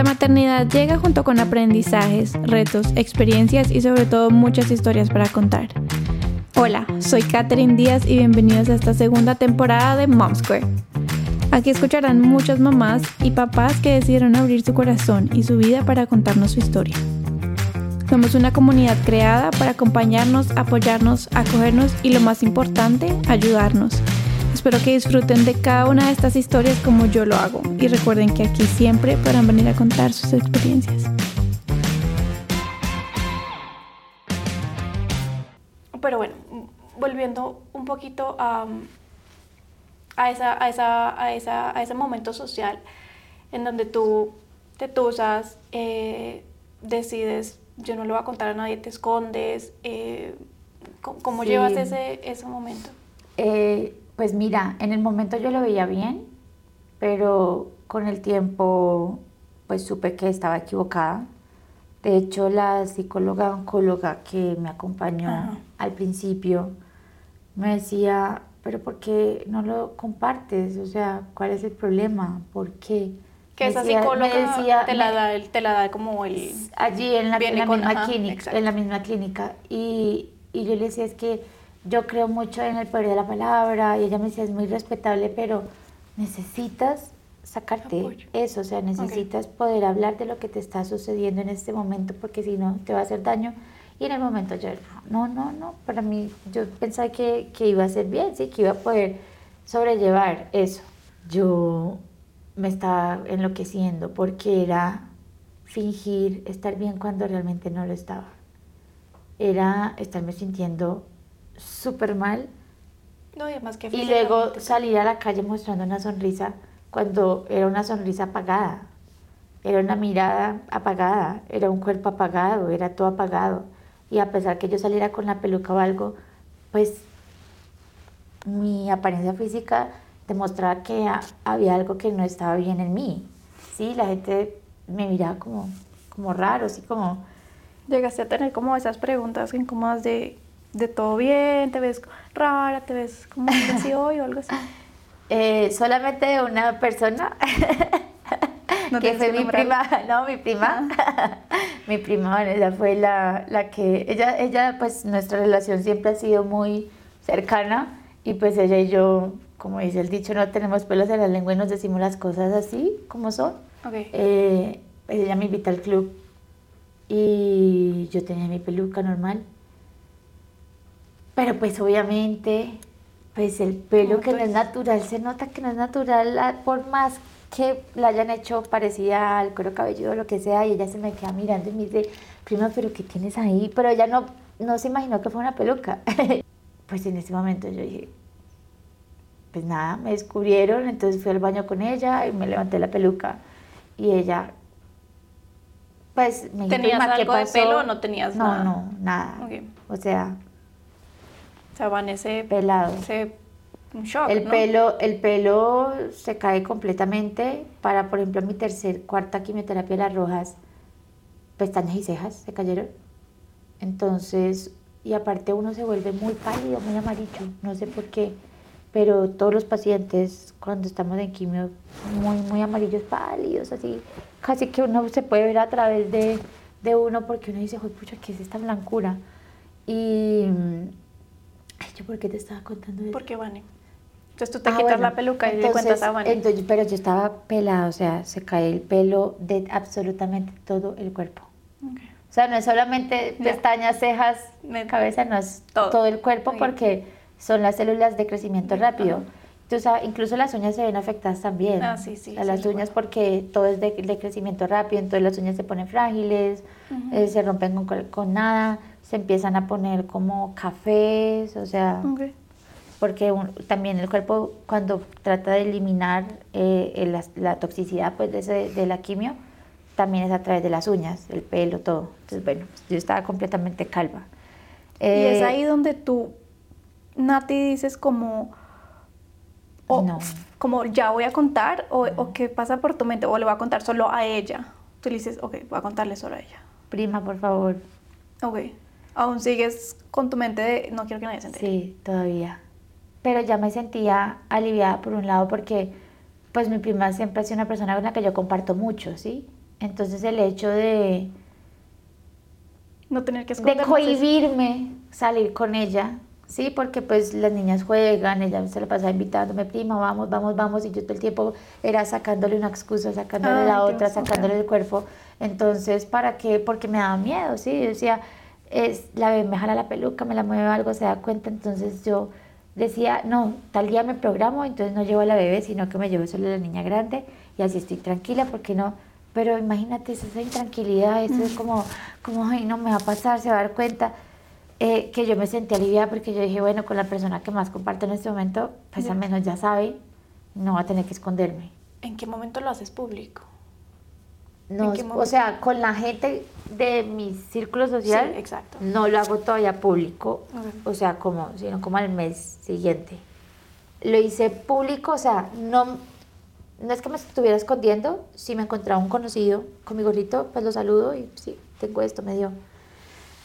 La maternidad llega junto con aprendizajes, retos, experiencias y sobre todo muchas historias para contar. Hola, soy Katherine Díaz y bienvenidos a esta segunda temporada de Mom Square. Aquí escucharán muchas mamás y papás que decidieron abrir su corazón y su vida para contarnos su historia. Somos una comunidad creada para acompañarnos, apoyarnos, acogernos y lo más importante, ayudarnos Espero que disfruten de cada una de estas historias como yo lo hago y recuerden que aquí siempre podrán venir a contar sus experiencias. Pero bueno, volviendo un poquito a, a, esa, a, esa, a, esa, a ese momento social en donde tú te tusas, eh, decides, yo no le voy a contar a nadie, te escondes, eh, ¿cómo, llevas ese, ese momento? Eh, pues mira, en el momento yo lo veía bien, pero con el tiempo pues supe que estaba equivocada. De hecho, la psicóloga oncóloga que me acompañó al principio me decía, pero ¿por qué no lo compartes? O sea, ¿cuál es el problema? ¿Por qué? Que esa psicóloga te, la da, te la da como el... Allí en la, misma, clínica, en la misma clínica. Y, y yo le decía, es que yo creo mucho en el poder de la palabra y ella me decía, es muy respetable, pero necesitas sacarte eso, o sea, necesitas poder hablar de lo que te está sucediendo en este momento porque si no te va a hacer daño. Y en el momento yo, no, no, no, para mí yo pensaba que, que iba a ser bien, sí, que iba a poder sobrellevar eso. Yo me estaba enloqueciendo porque era fingir estar bien cuando realmente no lo estaba. Era estarme sintiendo súper mal. No, y además que Y luego salir a la calle mostrando una sonrisa cuando era una sonrisa apagada. Era una mirada apagada, era un cuerpo apagado, era todo apagado. Y a pesar que yo saliera con la peluca o algo, pues mi apariencia física demostraba que había algo que no estaba bien en mí. Sí, la gente me miraba como, como raro, así como... Llegaste a tener como esas preguntas incómodas de de todo bien, te ves rara, te ves como así hoy o algo así. Eh, solamente una persona que fue mi prima, no, mi prima, mi prima ella fue la, la, que, ella, ella, pues nuestra relación siempre ha sido muy cercana y pues ella y yo, como dice el dicho, no tenemos pelos en la lengua y nos decimos las cosas así como son. Okay. Eh, ella me invita al club y yo tenía mi peluca normal pero pues obviamente, pues el pelo que no es natural, se nota que no es natural, por más que la hayan hecho parecida al cuero cabelludo o lo que sea, y ella se me queda mirando y me dice, prima, pero ¿qué tienes ahí? Pero ella no, no se imaginó que fue una peluca. pues en ese momento yo dije, pues nada, me descubrieron, entonces fui al baño con ella y me levanté la peluca. Y ella, pues me dijo, ¿Tenías algo de pelo o no tenías nada? No, no, nada. O sea, sea, ese pelado. Ese, un shock, el pelo el pelo se cae completamente para por ejemplo mi tercer cuarta quimioterapia las rojas pestañas y cejas se cayeron. Entonces y aparte uno se vuelve muy pálido muy amarillo no sé por qué pero todos los pacientes cuando estamos en quimio muy muy amarillos pálidos así casi que uno se puede ver a través de, de uno porque uno dice pucha qué es esta blancura y ¿por qué te estaba contando eso? Porque Vane. Entonces tú te ah, quitas la peluca y te cuentas a Vane. Entonces, pero yo estaba pelada, o sea, se cae el pelo de absolutamente todo el cuerpo. O sea, no es solamente pestañas, cejas, cabeza, no es todo, el cuerpo porque son las células de crecimiento rápido. Entonces, incluso las uñas se ven afectadas también. Ah, sí, sí. las uñas porque todo es de, crecimiento rápido, entonces las uñas se ponen frágiles, eh, se rompen con, con nada se empiezan a poner como cafés, o sea, porque también el cuerpo cuando trata de eliminar eh, la, toxicidad pues, de, de, la quimio, también es a través de las uñas, el pelo, todo. Entonces, bueno, yo estaba completamente calva. y es eh, ahí donde tú, Nati, dices como, no. como ya voy a contar, o, o qué pasa por tu mente, o le voy a contar solo a ella. Tú le dices, ok, voy a contarle solo a ella. Prima, por favor. Ok aún sigues con tu mente de no quiero que nadie se entere. Sí, todavía. Pero ya me sentía aliviada por un lado porque pues mi prima siempre ha sido una persona con la que yo comparto mucho, ¿sí? Entonces el hecho de... No tener que De cohibirme salir con ella, ¿sí? Porque pues las niñas juegan, ella se la pasaba invitándome, prima, vamos, vamos, vamos, y yo todo el tiempo era sacándole una excusa, sacándole la otra, sacándole el cuerpo. Entonces, ¿para qué? Porque me daba miedo, ¿sí? Yo decía, es, la bebé me jala la peluca, me la mueve algo, se da cuenta, entonces yo decía, no, tal día me programo, entonces no llevo a la bebé, sino que me llevo solo a la niña grande y así estoy tranquila porque no, pero imagínate esa intranquilidad, eso es como, como, ay, no me va a pasar, se va a dar cuenta. Eh, que yo me sentí aliviada porque yo dije, bueno, con la persona que más comparto en este momento, pues al menos ya sabe, no va a tener que esconderme. ¿En qué momento lo haces público? No, o sea, con la gente de mi círculo social, exacto. no lo hago todavía público, o sea, como, sino como al mes siguiente. Lo hice público, o sea, no, no es que me estuviera escondiendo, si me encontraba un conocido con mi gorrito, pues lo saludo y sí, tengo esto, me dio.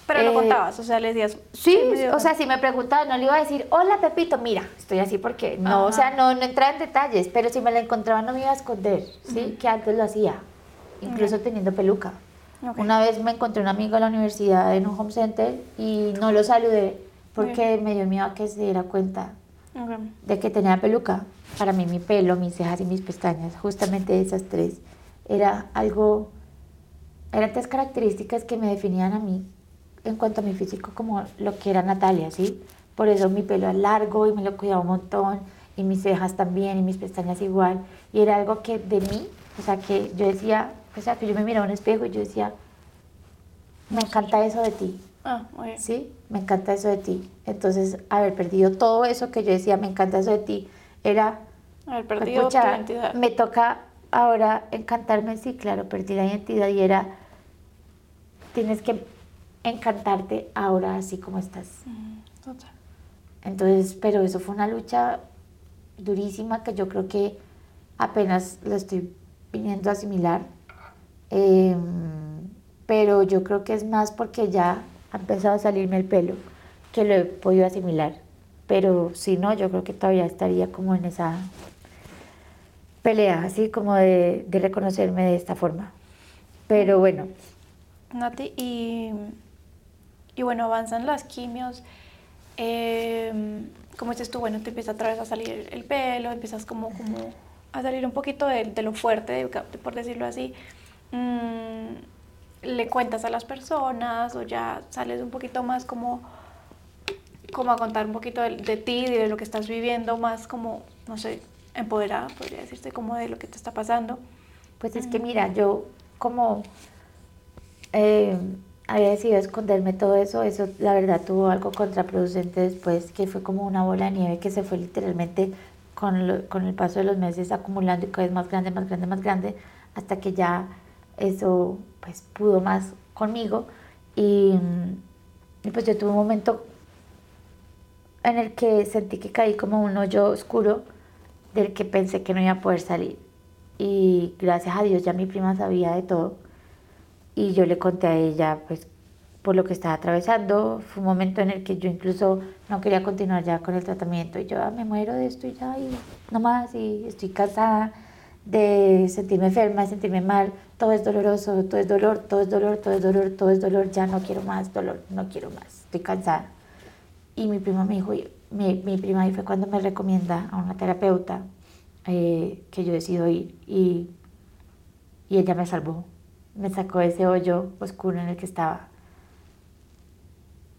Pero lo eh, contabas, o sea, le decías. Sí, o sea, si me preguntaba, no le iba a decir, hola Pepito, mira, estoy así porque no, o sea, no, no entraba en detalles, pero si me la encontraba no me iba a esconder, ¿sí? Que antes lo hacía incluso teniendo peluca. Una vez me encontré un amigo en la universidad en un home center y no lo saludé porque me dio miedo a que se diera cuenta de que tenía peluca. Para mí mi pelo, mis cejas y mis pestañas, justamente esas tres, era algo, eran tres características que me definían a mí en cuanto a mi físico como lo que era Natalia, ¿sí? Por eso mi pelo es largo y me lo cuidaba un montón y mis cejas también y mis pestañas igual. Y era algo que de mí, o sea, que yo decía, o sea, que yo me miraba en un espejo y yo decía, me encanta eso de ti. Ah, Sí, me encanta eso de ti. Entonces, haber perdido todo eso que yo decía, me encanta eso de ti, era... Haber perdido tu identidad. Me toca ahora encantarme, sí, claro, perdí la identidad y era, tienes que encantarte ahora así como estás. total. Entonces, pero eso fue una lucha durísima que yo creo que apenas lo estoy viniendo a asimilar Em, pero yo creo que es más porque ya ha empezado a salirme el pelo que lo he podido asimilar. Pero si no, yo creo que todavía estaría como en esa pelea, así como de, reconocerme de esta forma. Pero bueno. Nati, y, y bueno, avanzan las quimios. Em, como dices tú, bueno, te empieza otra vez a salir el pelo, empiezas como, como a salir un poquito de, de lo fuerte, por decirlo así. Mm, le cuentas a las personas o ya sales un poquito más como, como a contar un poquito de, ti y de lo que estás viviendo, más como, no sé, empoderada, podría decirte, como de lo que te está pasando. Pues es que mira, yo como eh, había decidido esconderme todo eso, eso la verdad tuvo algo contraproducente después, que fue como una bola de nieve que se fue literalmente con, con el paso de los meses acumulando y cada vez más grande, más grande, más grande, hasta que ya eso pues pudo más conmigo y, pues yo tuve un momento en el que sentí que caí como un hoyo oscuro del que pensé que no iba a poder salir. Y gracias a Dios ya mi prima sabía de todo y yo le conté a ella pues por lo que estaba atravesando. Fue un momento en el que yo incluso no quería continuar ya con el tratamiento y yo ah, me muero de esto y ya y no más y estoy cansada de sentirme enferma, de sentirme mal, todo es doloroso, todo es dolor, todo es dolor, todo es dolor, todo es dolor, ya no quiero más dolor, no quiero más, estoy cansada. Y mi prima me dijo, mi, mi prima ahí fue cuando me recomienda a una terapeuta eh, que yo decido ir y, y ella me salvó, me sacó ese hoyo oscuro en el que estaba.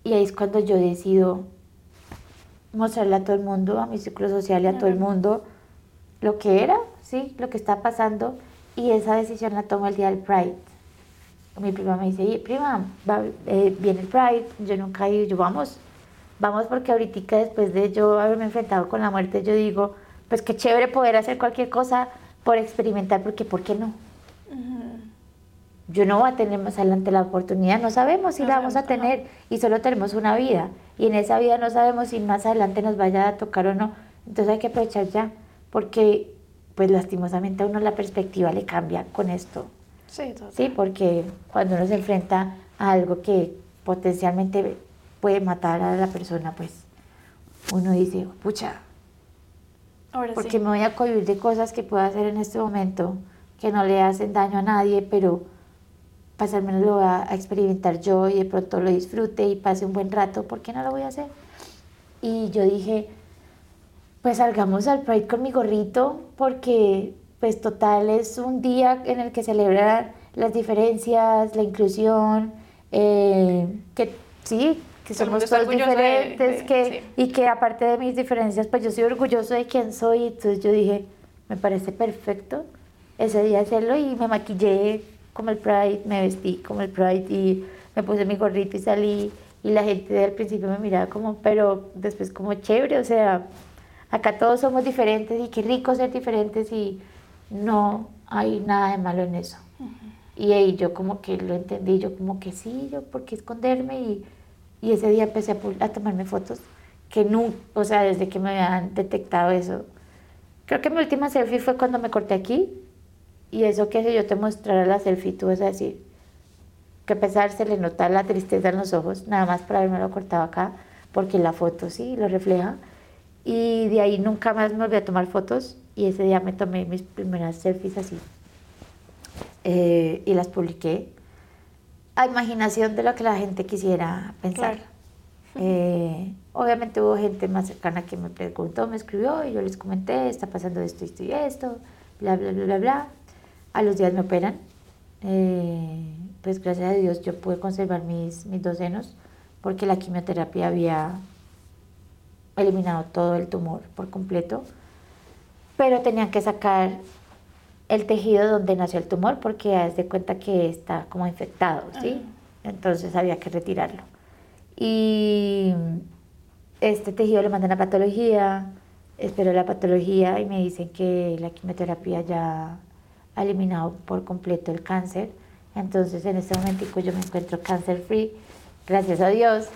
Y ahí es cuando yo decido mostrarle a todo el mundo, a mi círculo social y a todo el mundo, lo que era, ¿sí? Lo que está pasando. Y esa decisión la tomo el día del Pride. Mi prima me dice, prima, eh, viene el Pride. Yo nunca he ido, yo vamos, vamos porque ahorita después de yo haberme enfrentado con la muerte, yo digo, pues qué chévere poder hacer cualquier cosa por experimentar, porque ¿por qué no? Yo no voy a tener más adelante la oportunidad, no sabemos si la vamos a tener y solo tenemos una vida y en esa vida no sabemos si más adelante nos vaya a tocar o no, entonces hay que aprovechar ya porque pues lastimosamente a uno la perspectiva le cambia con esto. Sí, total. Sí, porque cuando uno se enfrenta a algo que potencialmente puede matar a la persona, pues uno dice, pucha, Ahora porque me voy a cohibir de cosas que puedo hacer en este momento que no le hacen daño a nadie, pero al menos lo voy a, experimentar yo y de pronto lo disfrute y pase un buen rato, ¿por qué no lo voy a hacer? Y yo dije, pues salgamos al Pride con mi gorrito porque pues total es un día en el que celebrar las diferencias, la inclusión, eh, que sí, que somos todos diferentes, que, y que aparte de mis diferencias, pues yo soy orgulloso de quién soy, entonces yo dije, me parece perfecto ese día hacerlo y me maquillé como el Pride, me vestí como el Pride y me puse mi gorrito y salí y la gente al principio me miraba como, pero después como chévere, o sea, acá todos somos diferentes y qué rico ser diferentes y no hay nada de malo en eso. Y ahí yo como que lo entendí, yo como que sí, yo por qué esconderme y, y ese día empecé a, a, tomarme fotos que nunca, o sea, desde que me habían detectado eso. Creo que mi última selfie fue cuando me corté aquí y eso que si yo te mostrara la selfie, tú vas a decir que a pesar se le nota la tristeza en los ojos, nada más por haberme lo cortado acá, porque la foto sí lo refleja. Y de ahí nunca más me volví a tomar fotos y ese día me tomé mis primeras selfies así. Eh, y las publiqué a imaginación de lo que la gente quisiera pensar. Eh, obviamente hubo gente más cercana que me preguntó, me escribió y yo les comenté, está pasando esto, esto y esto, bla, bla, bla, bla, bla. A los días me operan. Eh, pues gracias a Dios yo pude conservar mis, mis dos senos porque la quimioterapia había eliminado todo el tumor por completo, pero tenían que sacar el tejido donde nació el tumor porque haz de cuenta que está como infectado, ¿sí? Entonces había que retirarlo. Y este tejido lo mandan a patología, espero la patología y me dicen que la quimioterapia ya eliminado por completo el cáncer. Entonces en este momento yo me encuentro cáncer free, gracias a Dios,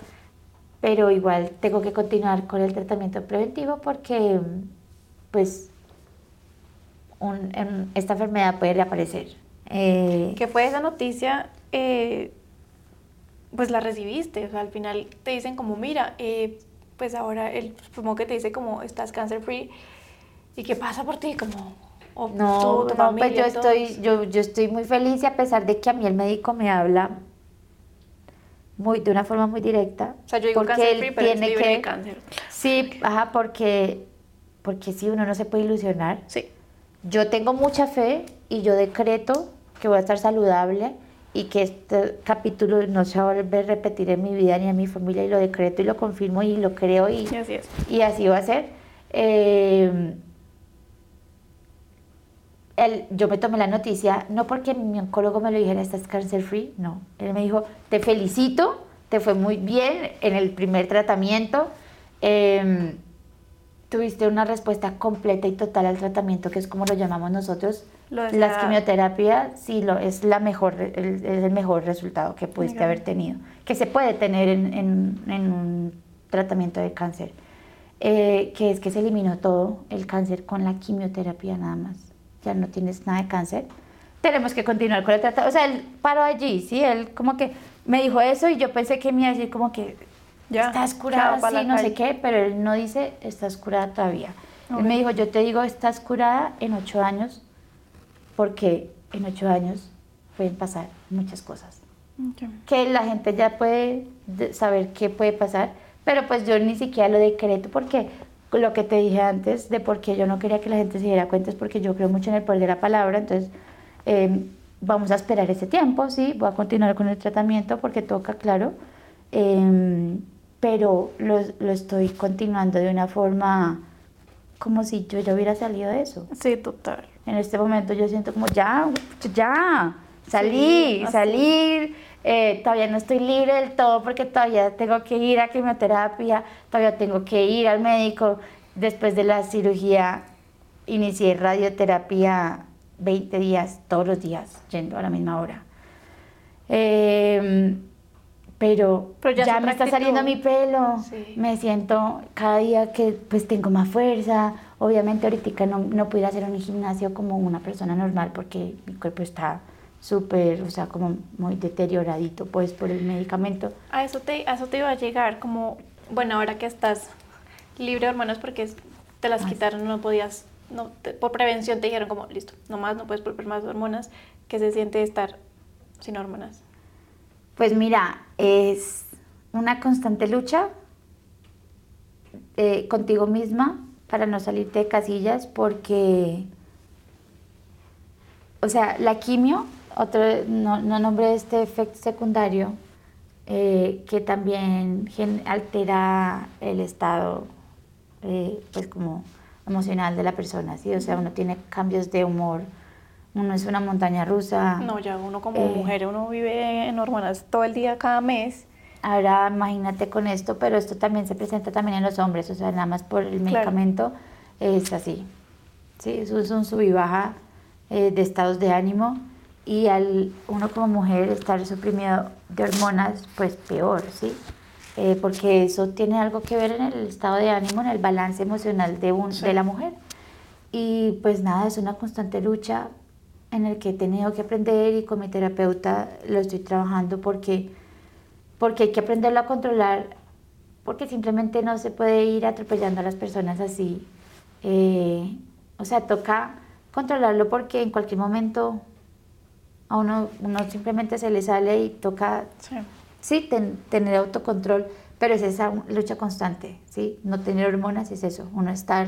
pero igual tengo que continuar con el tratamiento preventivo porque pues esta enfermedad puede reaparecer. Eh, ¿Qué fue esa noticia? Eh, pues la recibiste, o sea, al final te dicen como, mira, eh, pues ahora el supongo que te dice como estás cancer free y qué pasa por ti, como no, no pues yo estoy, yo, yo estoy muy feliz y a pesar de que a mí el médico me habla muy, de una forma muy directa. O sea, yo digo porque él tiene que, cáncer. Sí, ajá, porque, porque sí, uno no se puede ilusionar. Sí. Yo tengo mucha fe y yo decreto que voy a estar saludable y que este capítulo no se va a volver a repetir en mi vida ni en mi familia y lo decreto y lo confirmo y lo creo y, y así, es. y así va a ser. Eh, yo me tomé la noticia, no porque mi oncólogo me lo dijera, estás cáncer free, no. Él me dijo, te felicito, te fue muy bien en el primer tratamiento. Em, tuviste una respuesta completa y total al tratamiento, que es como lo llamamos nosotros. Lo la quimioterapia, sí, lo, es, la mejor, el, es el mejor resultado que pudiste haber tenido, que se puede tener en, en, un tratamiento de cáncer, eh, que es que se eliminó todo el cáncer con la quimioterapia nada más ya no tienes nada de cáncer, tenemos que continuar con el tratamiento. O sea, él paró allí, ¿sí? Él como que me dijo eso y yo pensé que me iba a decir como que ya, estás curada, sí, no sé qué, pero él no dice estás curada todavía. Él me dijo, yo te digo, estás curada en ocho años, porque en ocho años pueden pasar muchas cosas. Que la gente ya puede saber qué puede pasar, pero pues yo ni siquiera lo decreto porque lo que te dije antes de por qué yo no quería que la gente se diera cuenta es porque yo creo mucho en el poder de la palabra, entonces em, vamos a esperar ese tiempo, sí, voy a continuar con el tratamiento porque toca, claro, em, pero lo, lo, estoy continuando de una forma como si yo ya hubiera salido de eso. Sí, total. En este momento yo siento como ya, ya, salí, salir eh, todavía no estoy libre del todo porque todavía tengo que ir a quimioterapia, todavía tengo que ir al médico. Después de la cirugía inicié radioterapia 20 días, todos los días, yendo a la misma hora. Em, pero, ya, me está saliendo mi pelo, me siento cada día que pues tengo más fuerza. Obviamente ahorita no, no pudiera hacer un gimnasio como una persona normal porque mi cuerpo está súper, o sea, como muy deterioradito pues por el medicamento. A eso te, a eso te iba a llegar, como, bueno, ahora que estás libre de hormonas porque te las quitaron, no podías no por prevención te dijeron como, listo, no más, no puedes volver más hormonas, ¿qué se siente estar sin hormonas? Pues mira, es una constante lucha eh, contigo misma para no salirte de casillas porque, o sea, la quimio, otro, no, no nombré este efecto secundario eh, que también altera el estado, eh, pues como emocional de la persona, ¿sí? O sea, uno tiene cambios de humor, uno es una montaña rusa. No, ya uno como mujer, uno vive en hormonas todo el día, cada mes Ahora imagínate con esto, pero esto también se presenta también en los hombres, o sea, nada más por el medicamento es así. Sí, eso es un sub y baja eh, de estados de ánimo y al uno como mujer estar suprimido de hormonas, pues peor, ¿sí? Eh, porque eso tiene algo que ver en el estado de ánimo, en el balance emocional de, un, de la mujer. Y pues nada, es una constante lucha en el que he tenido que aprender y con mi terapeuta lo estoy trabajando porque porque hay que aprenderlo a controlar, porque simplemente no se puede ir atropellando a las personas así. Eh, o sea, toca controlarlo porque en cualquier momento a uno, uno simplemente se le sale y toca, sí, tener autocontrol, pero es esa lucha constante, ¿sí? No tener hormonas es eso, uno estar...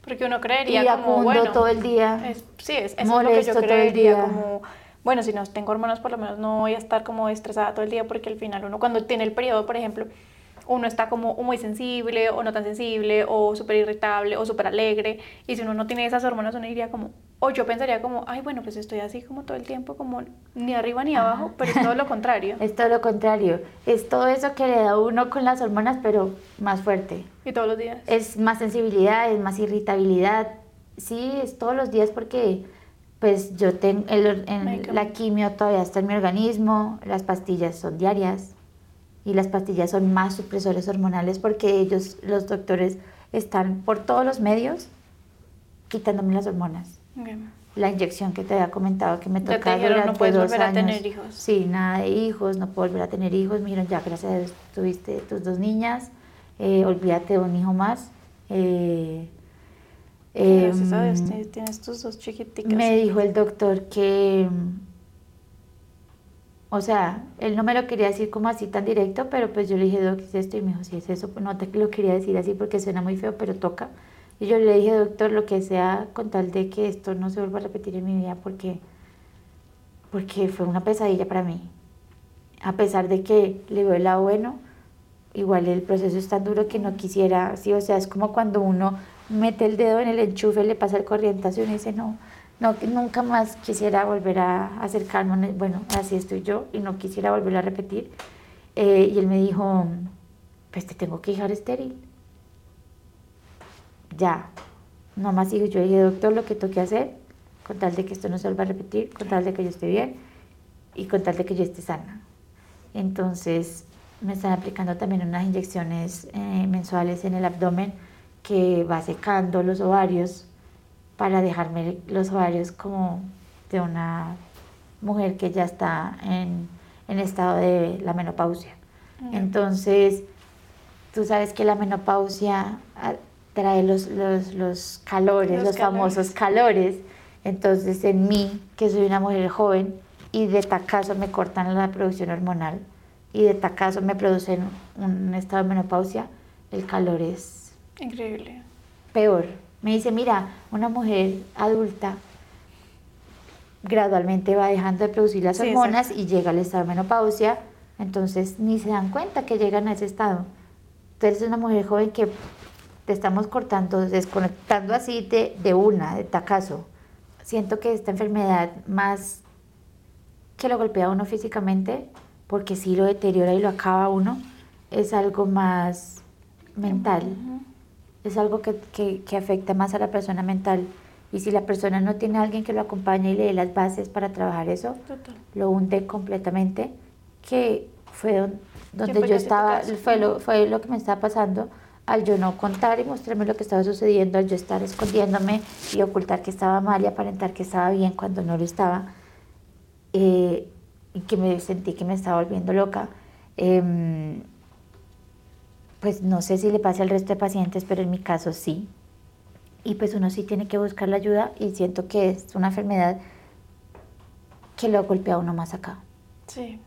Porque uno creería como, bueno, todo el día. sí, es, eso es lo que yo creería, como bueno, si no tengo hormonas, por lo menos no voy a estar como estresada todo el día porque al final uno cuando tiene el periodo, por ejemplo, uno está como muy sensible o no tan sensible o súper irritable o súper alegre y si uno no tiene esas hormonas uno diría como, o yo pensaría como, ay bueno, pues estoy así como todo el tiempo, como ni arriba ni abajo, pero es todo lo contrario. Es todo lo contrario, es todo eso que le da uno con las hormonas pero más fuerte. Y todos los días. Es más sensibilidad, es más irritabilidad, sí, es todos los días porque pues yo tengo, la quimio todavía está en mi organismo, las pastillas son diarias y las pastillas son más supresores hormonales porque ellos, los doctores, están por todos los medios quitándome las hormonas. La inyección que te había comentado que me toca durante no puedes volver a tener hijos. Sí, nada de hijos, no puedo volver a tener hijos. Miren, ya gracias a Dios tuviste tus dos niñas, eh, olvídate de un hijo más. Eh, Gracias a Dios, em, tienes tus dos chiquiticas. Me dijo el doctor que, o sea, él no me lo quería decir como así tan directo, pero pues yo le dije, doctor, ¿qué es esto? Y me dijo, si es eso, no te lo quería decir así porque suena muy feo, pero toca. Y yo le dije, doctor, lo que sea, con tal de que esto no se vuelva a repetir en mi vida, porque, porque fue una pesadilla para mí. A pesar de que le veo el lado bueno, igual el proceso es tan duro que no quisiera, sí, o sea, es como cuando uno mete el dedo en el enchufe, le pasa el corrientazo y dice, no, no, nunca más quisiera volver a acercarme, bueno, así estoy yo y no quisiera volver a repetir. Eh, y él me dijo, pues te tengo que dejar estéril. Ya, no más dijo, yo dije, doctor, lo que toque hacer, con tal de que esto no se vuelva a repetir, con tal de que yo esté bien y con tal de que yo esté sana. Entonces me están aplicando también unas inyecciones eh, mensuales en el abdomen que va secando los ovarios para dejarme los ovarios como de una mujer que ya está en, en estado de la menopausia. Entonces, tú sabes que la menopausia ah, trae los, los, los calores, los, famosos calores. Entonces, en mí, que soy una mujer joven, y de tacazo me cortan la producción hormonal, y de tacazo me producen un estado de menopausia, el calor es Increíble. Peor. Me dice, mira, una mujer adulta gradualmente va dejando de producir las hormonas y llega al estado de menopausia, entonces ni se dan cuenta que llegan a ese estado. Entonces es una mujer joven que te estamos cortando, desconectando así de, de una, de tacazo. Siento que esta enfermedad más que lo golpea a uno físicamente, porque sí lo deteriora y lo acaba a uno, es algo más mental es algo que, que, afecta más a la persona mental. Y si la persona no tiene a alguien que lo acompañe y le dé las bases para trabajar eso, lo hunde completamente, que fue donde yo estaba, fue lo, fue lo que me estaba pasando al yo no contar y mostrarme lo que estaba sucediendo, al yo estar escondiéndome y ocultar que estaba mal y aparentar que estaba bien cuando no lo estaba, eh, y que me sentí que me estaba volviendo loca. Eh, pues no sé si le pasa al resto de pacientes, pero en mi caso sí. y pues uno sí tiene que buscar la ayuda y siento que es una enfermedad que lo golpea a uno más acá. Sí.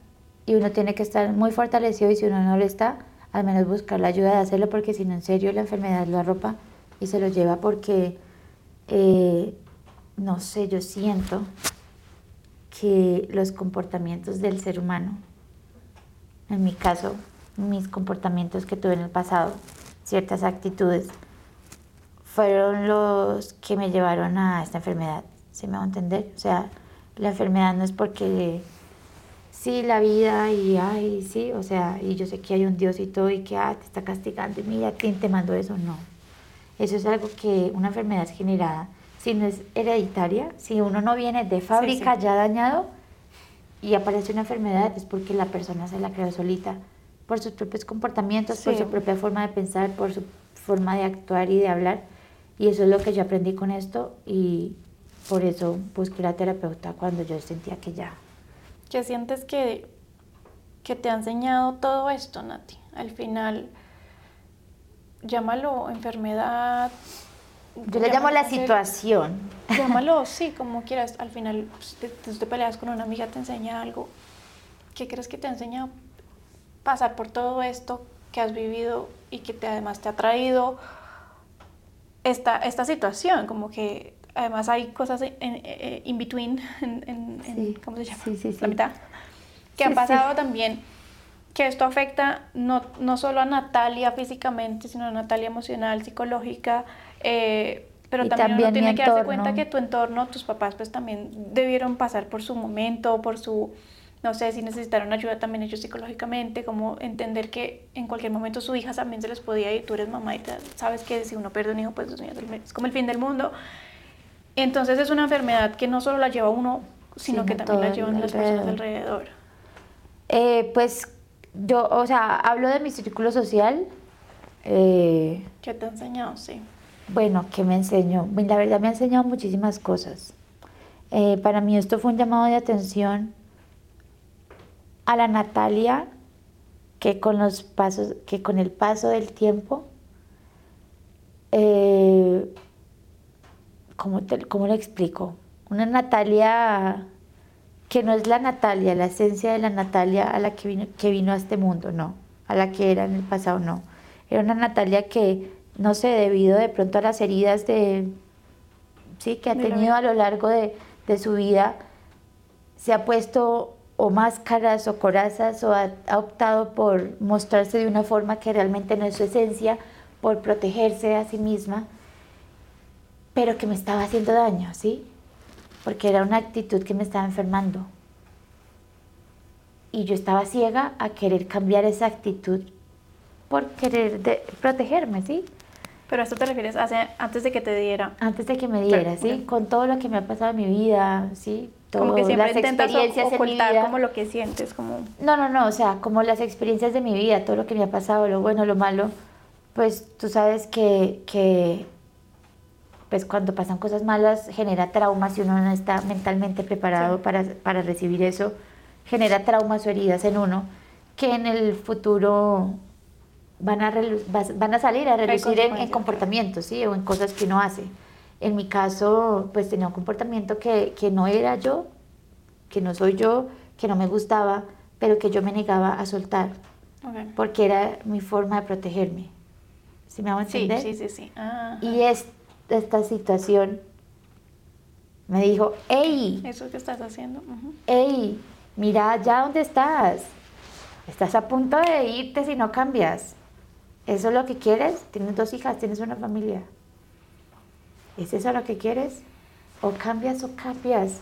Y uno tiene que estar muy fortalecido y si uno no lo está, al menos buscar la ayuda de hacerlo porque si no, en serio, la enfermedad lo arropa y se lo lleva porque, eh, no sé, yo siento que los comportamientos del ser humano, en mi caso, mis comportamientos que tuve en el pasado, ciertas actitudes, fueron los que me llevaron a esta enfermedad. ¿Sí me va a entender? O sea, la enfermedad no es porque sí, la vida y ay, sí, o sea, y yo sé que hay un Dios y todo y que ah, te está castigando y mira, ¿quién te mandó eso? No. Eso es algo que una enfermedad es generada. Si no es hereditaria, si uno no viene de fábrica ya dañado y aparece una enfermedad, es porque la persona se la creó solita por sus propios comportamientos, por su propia forma de pensar, por su forma de actuar y de hablar. Y eso es lo que yo aprendí con esto y por eso busqué la terapeuta cuando yo sentía que ya. ¿Qué sientes que, que te ha enseñado todo esto, Nati? Al final, llámalo enfermedad. Yo le llamo la situación. Llámalo, sí, como quieras. Al final, pues, te, te, peleas con una amiga, te enseña algo. ¿Qué crees que te ha enseñado pasar por todo esto que has vivido y que te, además te ha traído esta, esta situación? Como que además hay cosas en, eh, in between, en, ¿cómo se llama? La mitad. Que ha pasado también que esto afecta no, no solo a Natalia físicamente, sino a Natalia emocional, psicológica, eh, pero también, uno tiene que darse cuenta que tu entorno, tus papás, pues también debieron pasar por su momento, por su, no sé, si necesitaron ayuda también ellos psicológicamente, como entender que en cualquier momento su hija también se les podía ir, tú eres mamá y sabes que si uno pierde un hijo, pues es como el fin del mundo. Entonces es una enfermedad que no solo la lleva uno, sino que también la llevan las personas alrededor. Eh, pues yo, o sea, hablo de mi círculo social. Eh, ¿Qué te ha enseñado? Sí. Bueno, ¿qué me enseñó? La verdad me ha enseñado muchísimas cosas. Eh, para mí esto fue un llamado de atención a la Natalia que con los pasos, que con el paso del tiempo, eh, ¿cómo, te, ¿cómo lo explico? Una Natalia que no es la Natalia, la esencia de la Natalia a la que vino, que vino a este mundo, no, a la que era en el pasado, no. Era una Natalia que, no sé, debido de pronto a las heridas de, sí, que ha tenido a lo largo de, de su vida, se ha puesto o máscaras o corazas o ha, ha, optado por mostrarse de una forma que realmente no es su esencia, por protegerse a sí misma, pero que me estaba haciendo daño, ¿sí? porque era una actitud que me estaba enfermando. Y yo estaba ciega a querer cambiar esa actitud por querer protegerme, ¿sí? Pero a esto te refieres hace, antes de que te diera. Antes de que me diera, sí, con todo lo que me ha pasado en mi vida, sí, todo, como que siempre las experiencias ocultar como lo que sientes, como No, no, no, o sea, como las experiencias de mi vida, todo lo que me ha pasado, lo bueno, lo malo, pues tú sabes que, que pues cuando pasan cosas malas genera traumas si uno no está mentalmente preparado para, para, recibir eso, genera traumas o heridas en uno que en el futuro van a, van a salir a reducir en, comportamientos, ¿sí? O en cosas que uno hace. En mi caso, pues tenía un comportamiento que, que no era yo, que no soy yo, que no me gustaba, pero que yo me negaba a soltar, porque era mi forma de protegerme. ¿Sí me hago entender? Sí, sí, sí. sí. Y es esta situación, me dijo, hey, eso que estás haciendo, hey, mira ya dónde estás, estás a punto de irte si no cambias. ¿Eso es lo que quieres? Tienes dos hijas, tienes una familia. ¿Es eso lo que quieres? O cambias o cambias.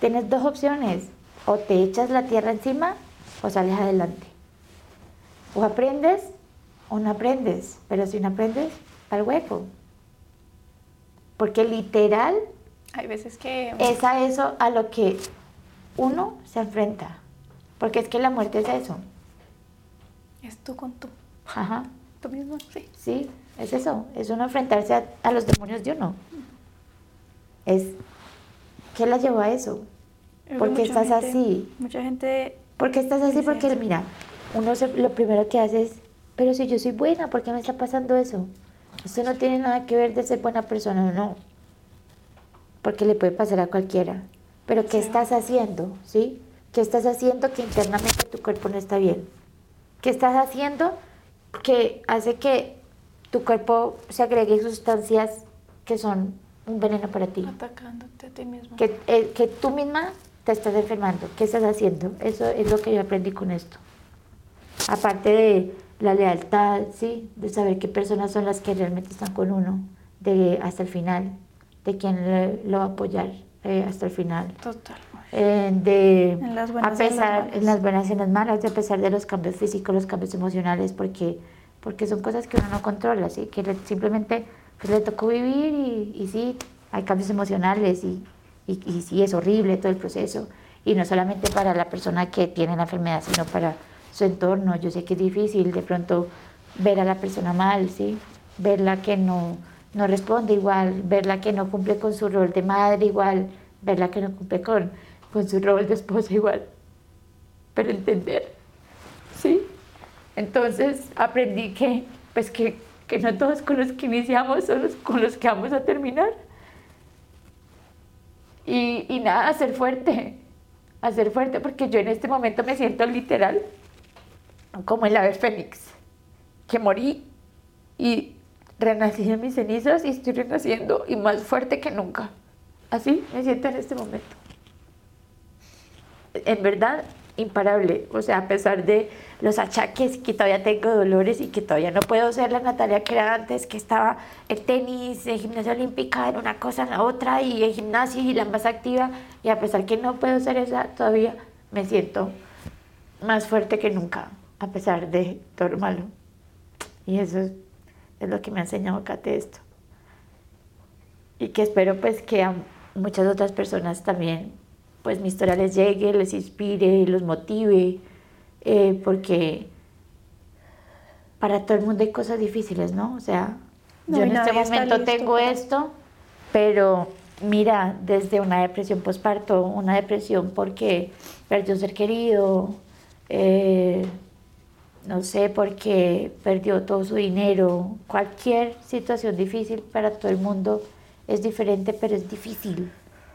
Tienes dos opciones. O te echas la tierra encima o sales adelante. O aprendes o no aprendes. Pero si no aprendes, al hueco. Porque literal... Hay veces que... Es a eso a lo que uno se enfrenta. Porque es que la muerte es eso. Es tú con tú. Ajá. Tú mismo, sí. Sí, es eso. Es uno enfrentarse a, los demonios de uno. Es... ¿Qué la llevó a eso? ¿Por qué estás así? Mucha gente... ¿Por qué estás así? Porque, mira, uno lo primero que hace es, pero si yo soy buena, ¿por qué me está pasando eso? Eso no tiene nada que ver de ser buena persona o no. Porque le puede pasar a cualquiera. Pero ¿qué estás haciendo? ¿Sí? ¿Qué estás haciendo que internamente tu cuerpo no está bien? ¿Qué estás haciendo que hace que tu cuerpo se agregue sustancias que son un veneno para ti? Atacándote a ti mismo. Que, eh, que tú misma te estás enfermando. ¿Qué estás haciendo? Eso es lo que yo aprendí con esto. Aparte de la lealtad, ¿sí? De saber qué personas son las que realmente están con uno de hasta el final, de quién lo va a apoyar eh, hasta el final. Total. Eh, de a pesar en las buenas y en las malas, de a pesar de los cambios físicos, los cambios emocionales, porque, porque son cosas que uno no controla, ¿sí? que simplemente pues, le tocó vivir y, y sí, hay cambios emocionales y, y, y, sí, es horrible todo el proceso. Y no solamente para la persona que tiene la enfermedad, sino para su entorno. Yo sé que es difícil de pronto ver a la persona mal, ¿sí? verla que no, no responde igual, verla que no cumple con su rol de madre igual, verla que no cumple con, con su rol de esposa igual, pero entender, ¿sí? Entonces aprendí que, pues que, que no todos con los que iniciamos son los con los que vamos a terminar. Y, y nada, hacer fuerte, hacer fuerte, porque yo en este momento me siento literal como el ave fénix, que morí y renací de mis cenizas y estoy renaciendo y más fuerte que nunca. Así me siento en este momento. En verdad, imparable. O sea, a pesar de los achaques, que todavía tengo dolores y que todavía no puedo ser la Natalia que era antes, que estaba en tenis, en gimnasia olímpica, en una cosa, en la otra, y en gimnasia y la más activa. Y a pesar que no puedo ser esa, todavía me siento más fuerte que nunca, a pesar de todo lo malo. Y eso es es lo que me ha enseñado Kate esto. Y que espero pues que a muchas otras personas también pues mi historia les llegue, les inspire, los motive, eh, porque para todo el mundo hay cosas difíciles, ¿no? O sea, yo en este momento tengo esto, pero mira, desde una depresión postparto, una depresión porque perdió un ser querido, eh, no sé, porque perdió todo su dinero, cualquier situación difícil para todo el mundo es diferente, pero es difícil.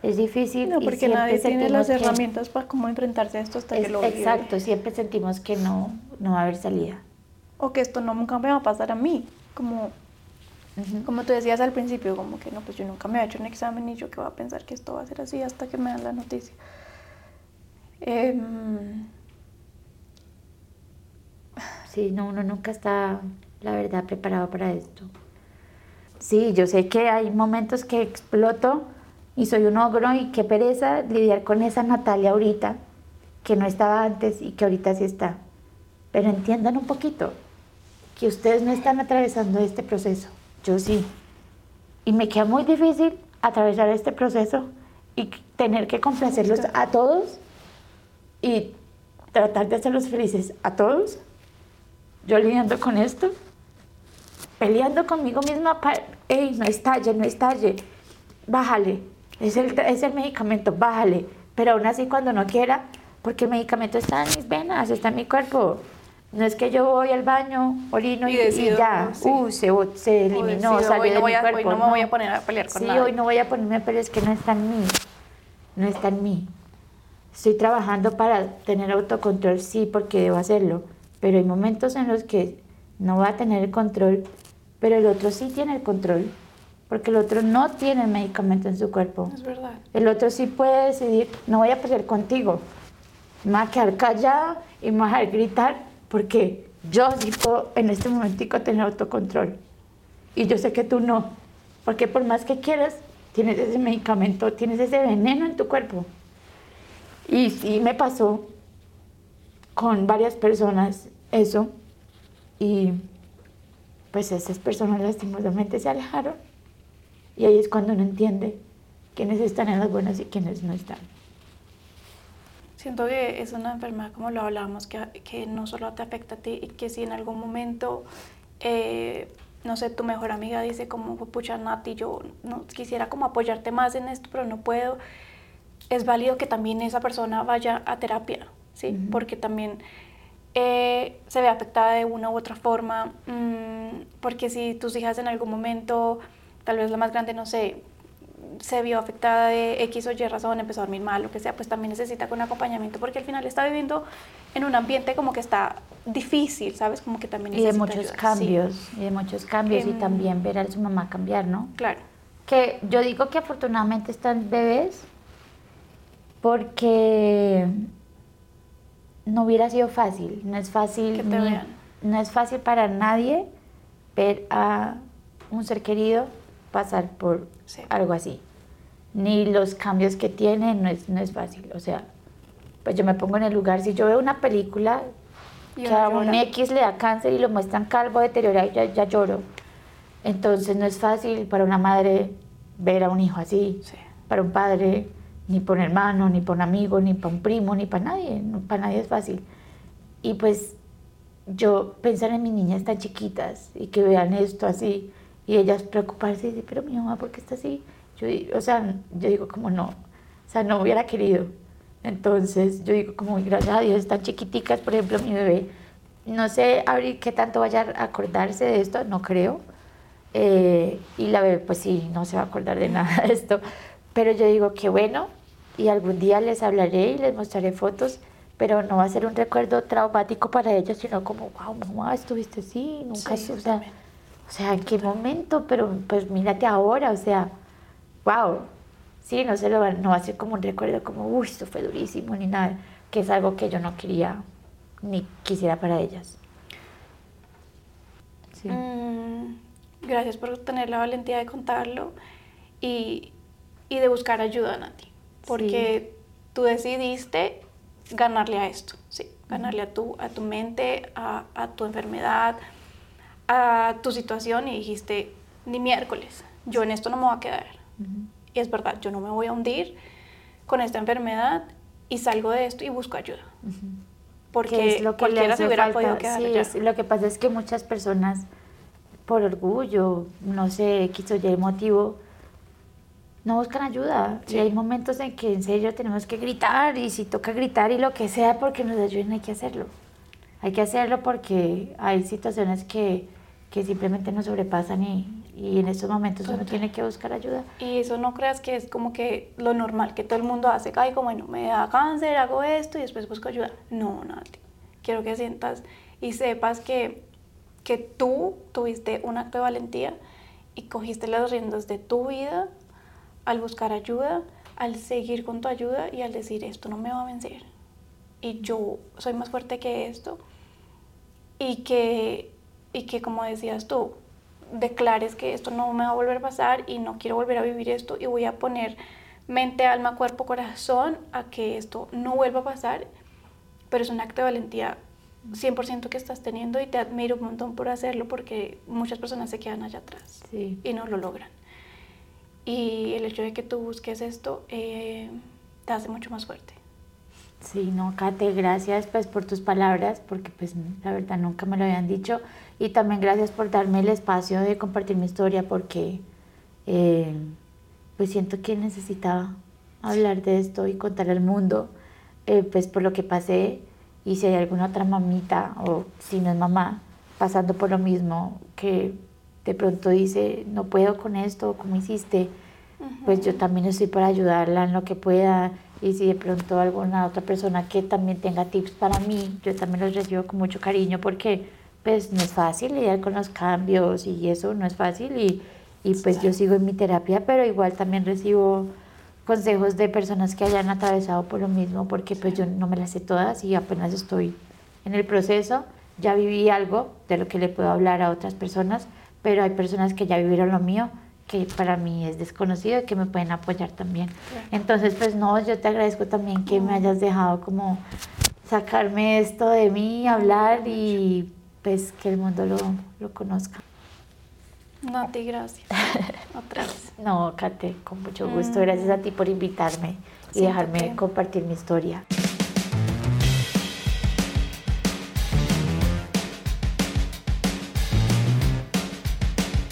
Es difícil. No, porque nadie tiene las herramientas para cómo enfrentarse a esto hasta que lo vive. Exacto, siempre sentimos que no, no va a haber salida. O que esto no nunca me va a pasar a mí, como, como tú decías al principio, como que no, pues yo nunca me he hecho un examen y yo que voy a pensar que esto va a ser así hasta que me dan la noticia. Eh, Sí, no, uno nunca está, la verdad, preparado para esto. Sí, yo sé que hay momentos que exploto y soy un ogro y qué pereza lidiar con esa Natalia ahorita, que no estaba antes y que ahorita sí está. Pero entiendan un poquito que ustedes no están atravesando este proceso, yo sí. Y me queda muy difícil atravesar este proceso y tener que complacerlos a todos y tratar de hacerlos felices a todos yo lidiando con esto, peleando conmigo misma, para, hey, no estalle, no estalle, bájale, es el, es el medicamento, bájale, pero aún así cuando no quiera, porque el medicamento está en mis venas, está en mi cuerpo. No es que yo voy al baño, orino y, ya, uh, se, se eliminó, salió de mi cuerpo. Hoy no, me voy a poner a pelear con Sí, hoy no voy a ponerme a pelear, es que no está en mí, no está en mí. Estoy trabajando para tener autocontrol, sí, porque debo hacerlo, pero hay momentos en los que no va a tener el control, pero el otro sí tiene el control, porque el otro no tiene el medicamento en su cuerpo. Es verdad. El otro sí puede decidir, no voy a pelear contigo, me voy a quedar callado y me voy a gritar, porque yo sí puedo en este momentico tener autocontrol. Y yo sé que tú no, porque por más que quieras, tienes ese medicamento, tienes ese veneno en tu cuerpo. Y sí me pasó con varias personas eso y pues esas personas lastimosamente se alejaron y ahí es cuando uno entiende quiénes están en las buenas y quiénes no están. Siento que es una enfermedad, como lo hablábamos, que, que no solo te afecta a ti, y que si en algún momento, eh, no sé, tu mejor amiga dice como, pucha Nati, yo no, quisiera como apoyarte más en esto, pero no puedo, es válido que también esa persona vaya a terapia, ¿sí? Porque también eh, se ve afectada de una u otra forma, mm, porque si tus hijas en algún momento, tal vez la más grande, no sé, se vio afectada de X o Y razón, empezó a dormir mal, lo que sea, pues también necesita con acompañamiento porque al final está viviendo en un ambiente como que está difícil, ¿sabes? Como que también necesita Y de muchos cambios, y de muchos cambios, y em, también ver a su mamá cambiar, ¿no? Claro. Que yo digo que afortunadamente están bebés porque no hubiera sido fácil, no es fácil, no es fácil para nadie ver a un ser querido pasar por algo así. Ni los cambios que tiene, no es, no es fácil. O sea, pues yo me pongo en el lugar, si yo veo una película que a un X le da cáncer y lo muestran calvo, deteriorado, ya, ya lloro. Entonces no es fácil para una madre ver a un hijo así, para un padre ni por un hermano, ni por un amigo, ni para un primo, ni para nadie, para nadie es fácil. Y pues yo pensar en mis niñas tan chiquitas y que vean esto así y ellas preocuparse y decir, pero mi mamá, ¿por qué está así? Yo, o sea, yo digo como no, o sea, no hubiera querido. Entonces yo digo como gracias a Dios están chiquiticas, por ejemplo mi bebé, no sé abrir qué tanto vaya a acordarse de esto, no creo. Eh, y la bebé pues sí, no se va a acordar de nada de esto, pero yo digo que bueno, y algún día les hablaré y les mostraré fotos, pero no va a ser un recuerdo traumático para ellos, sino como, wow, mamá, estuviste así, nunca, sí, o, sea, o sea, ¿en qué momento? Pero pues mírate ahora, o sea, wow, sí, no, se lo va, no va a ser como un recuerdo como, uy, esto fue durísimo, ni nada, que es algo que yo no quería ni quisiera para ellas. Sí. Mm, gracias por tener la valentía de contarlo y y de buscar ayuda, Nati. Porque tú decidiste ganarle a esto, sí, ganarle a tu, a tu mente, a, a, tu enfermedad, a tu situación y dijiste, ni miércoles, yo en esto no me voy a quedar. Y es verdad, yo no me voy a hundir con esta enfermedad y salgo de esto y busco ayuda. Porque es lo que cualquiera se hubiera podido quedar sí, lo que pasa es que muchas personas, por orgullo, no sé, quiso o Y motivo, no buscan ayuda. Y hay momentos en que en serio tenemos que gritar y si toca gritar y lo que sea porque nos ayuden hay que hacerlo. Hay que hacerlo porque hay situaciones que, que simplemente nos sobrepasan y, y en estos momentos uno tiene que buscar ayuda. Y eso no creas que es como que lo normal que todo el mundo hace, ay como bueno, me da cáncer, hago esto y después busco ayuda. No, Nati. Quiero que sientas y sepas que, que tú tuviste un acto de valentía y cogiste las riendas de tu vida al buscar ayuda, al seguir con tu ayuda y al decir esto no me va a vencer. Y yo soy más fuerte que esto. Y que, y que como decías tú, declares que esto no me va a volver a pasar y no quiero volver a vivir esto y voy a poner mente, alma, cuerpo, corazón a que esto no vuelva a pasar. Pero es un acto de valentía 100% que estás teniendo y te admiro un montón por hacerlo porque muchas personas se quedan allá atrás y no lo logran. Y el hecho de que tú busques esto eh, te hace mucho más fuerte. Sí, no, Kate, gracias pues por tus palabras, porque pues la verdad nunca me lo habían dicho. Y también gracias por darme el espacio de compartir mi historia, porque eh, pues siento que necesitaba hablar de esto y contar al mundo, eh, pues por lo que pasé. Y si hay alguna otra mamita, o si no es mamá, pasando por lo mismo, que de pronto dice, no puedo con esto, como hiciste, pues yo también estoy para ayudarla en lo que pueda. Y si de pronto alguna otra persona que también tenga tips para mí, yo también los recibo con mucho cariño porque pues no es fácil lidiar con los cambios y eso no es fácil y, y pues yo sigo en mi terapia, pero igual también recibo consejos de personas que hayan atravesado por lo mismo porque pues yo no me las sé todas y apenas estoy en el proceso, ya viví algo de lo que le puedo hablar a otras personas, pero hay personas que ya vivieron lo mío que para mí es desconocido y que me pueden apoyar también. Entonces, pues no, yo te agradezco también que me hayas dejado como sacarme esto de mí, hablar y pues que el mundo lo, lo conozca. No, a ti gracias. Otra vez. No, Kate, con mucho gusto. Mm. Gracias a ti por invitarme y dejarme compartir mi historia.